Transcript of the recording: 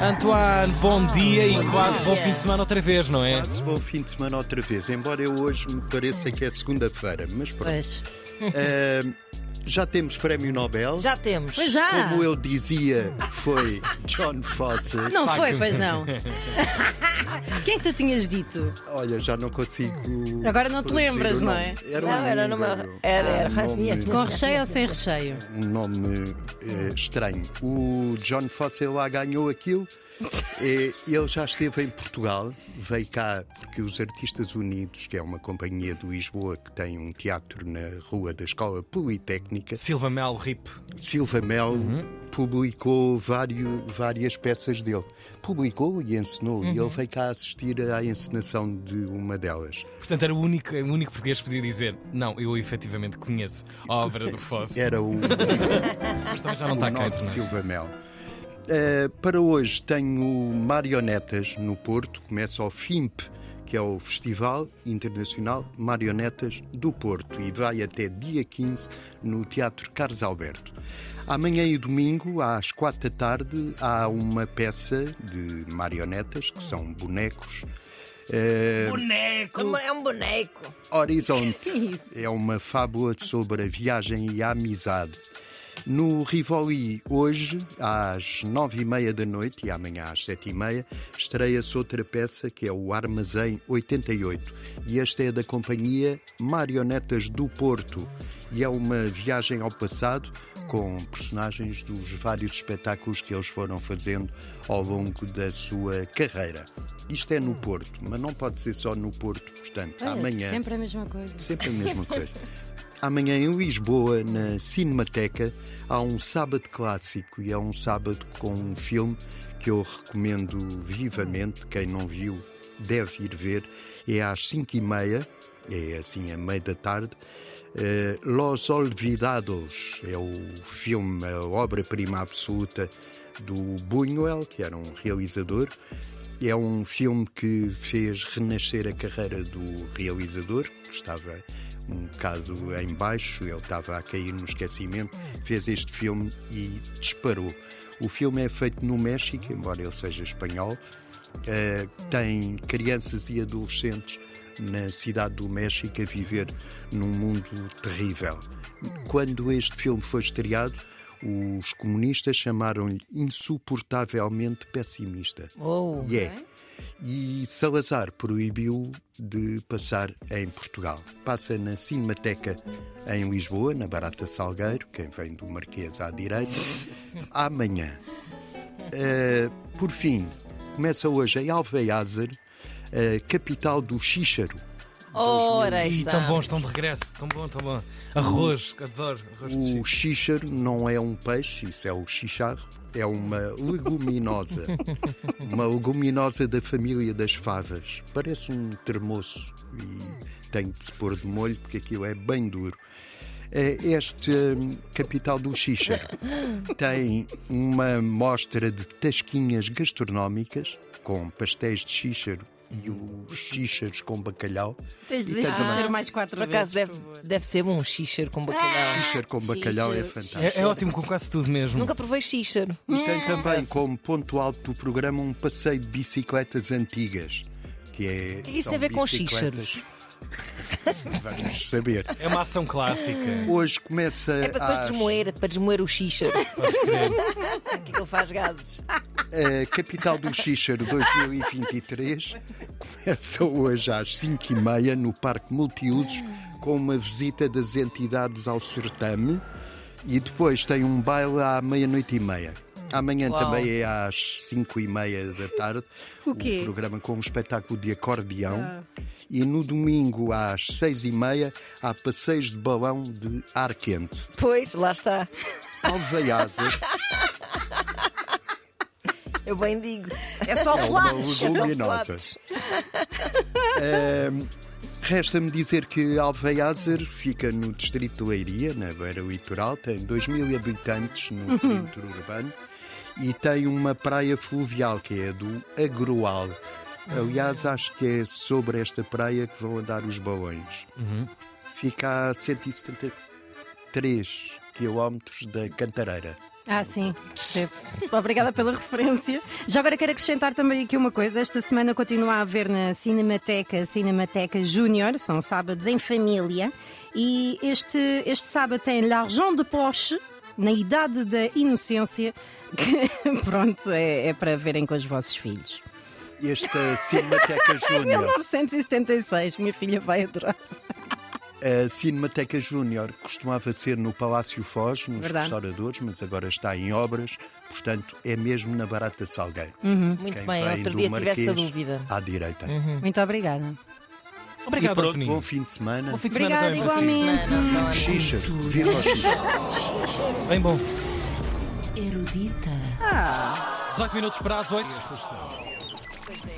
Antoine, bom dia e quase bom fim de semana outra vez, não é? Quase bom fim de semana outra vez, embora eu hoje me pareça que é segunda-feira, mas pronto. Pois. Eh, já temos prémio Nobel. Já temos. Pois já. Como eu dizia, foi John Foster. Não foi, pois não. Quem é que tu tinhas dito? Olha, já não consigo. Agora não te produzir lembras, o não nome. é? Era um Não, era numa- era- era um rasminha. nome- Com recheio ou sem recheio? um nome eh, estranho. O John Foster lá ganhou aquilo. Ele já esteve em Portugal, veio cá porque os Artistas Unidos, que é uma companhia de Lisboa que tem um teatro na rua da Escola Politécnica, Silva Mel, RIP. Silva Mel publicou vários, várias peças dele. Publicou e ensinou, e ele veio cá assistir à encenação de uma delas. Portanto, era o único, o único português que podia dizer: Não, eu efetivamente conheço a obra do Fosse. Era o. Mas também já não está cá. é? Silva Mel. Eh, para hoje tenho Marionetas no Porto, começa o FIMP, que é o Festival Internacional Marionetas do Porto, e vai até dia 15 no Teatro Carlos Alberto. Amanhã e domingo, às quatro da tarde, há uma peça de marionetas, que são bonecos. Eh, Boneco! É um boneco. Horizonte Isso. é uma fábula sobre a viagem e a amizade. No Rivoli, hoje, às nove e meia da noite e amanhã às sete e meia, estreia-se outra peça que é o Armazém 88. E esta é da companhia Marionetas do Porto. E é uma viagem ao passado com personagens dos vários espetáculos que eles foram fazendo ao longo da sua carreira. Isto é no Porto, mas não pode ser só no Porto. Portanto, Olha, amanhã. Sempre a mesma coisa. Sempre a mesma coisa. Amanhã em Lisboa, na Cinemateca, há um sábado clássico e é um sábado com um filme que eu recomendo vivamente. Quem não viu deve ir ver. É às 5 e meia, é assim a meia da tarde. Eh, Los Olvidados é o filme, a obra-prima absoluta do Buñuel, que era um realizador. É um filme que fez renascer a carreira do realizador, que estava um bocado em baixo, ele estava a cair no esquecimento, fez este filme e disparou. O filme é feito no México, embora ele seja espanhol, eh, tem crianças e adolescentes na cidade do México a viver num mundo terrível. Quando este filme foi estreado, os comunistas chamaram-lhe insuportavelmente pessimista. Oh. É. E Salazar proibiu de passar em Portugal. Passa na Cinemateca em Lisboa, na Barata Salgueiro, quem vem do Marquês à direita, amanhã. Eh, por fim, começa hoje em Alveiazer, a capital do Xíxaro. Ora, está. tão bom, estão de regresso. Tão bom, tão bom. Arroz, adoro arroz de O xíxaro não é um peixe, isso é o xixarro, é uma leguminosa. uma leguminosa da família das favas. Parece um termoço e tem de se pôr de molho porque aquilo é bem duro. Eh, Este hum, capital do xíxaro tem uma mostra de tasquinhas gastronómicas com pastéis de xíxaro e os xíxaros com bacalhau. Tens de dizer também- Ser mais quatro Por acaso vezes. deve, deve ser bom um xíxaro com bacalhau. Xíxaro com bacalhau é fantástico. É, é ótimo com quase tudo mesmo. Nunca provei xíxaro. E tem também como ponto alto do programa um passeio de bicicletas antigas. Que é. O que é que isso são tem a ver com bicicletas- xíxaros? Vamos saber. É uma ação clássica. Hoje começa. É para depois às- desmoer, para desmoer o xíxaro. Que ele faz gases. A capital do Xíxaro 2023 começa hoje às 5h30 no Parque Multiusos com uma visita das entidades ao certame e depois tem um baile à meia-noite e meia. Amanhã Uau. também é às 5 e meia da tarde. O quê? Um programa com um espetáculo de acordeão. E no domingo às 6 e meia há passeios de balão de ar quente. Pois, lá está. Alveiazer Eu bem digo. É só é só leguminosa. flatos. Ahm, Resta-me dizer que Alveiazer fica no distrito de Leiria, na beira litoral, tem 2 mil habitantes no perímetro urbano e tem uma praia fluvial que é a do Agroal. Aliás, acho que é sobre esta praia que vão andar os balões. Fica a 173 quilómetros da Cantareira. Ah, sim, percebo. Obrigada pela referência. Já agora quero acrescentar também aqui uma coisa. Esta semana continua a haver na Cinemateca, Cinemateca Júnior, são sábados em família. E este, este sábado tem L'Argent de Poche, na idade da inocência, que pronto, é, é para verem com os vossos filhos. Esta Cinemateca Júnior. 1976, minha filha vai adorar. A Cinemateca Júnior costumava ser no Palácio Foz, nos Verdade. restauradores, mas agora está em obras, portanto é mesmo na Barata de Salgueiro. Muito Quem bem, outro dia tive essa Marquês, dúvida. À direita. Muito obrigada. E Obrigado, pronto, Antoninho. bom fim de semana. Bom fim de semana Obrigada, igualmente. Xixa, viva o xixa. Bem bom. Erudita. 18 minutos para as 8. opposite.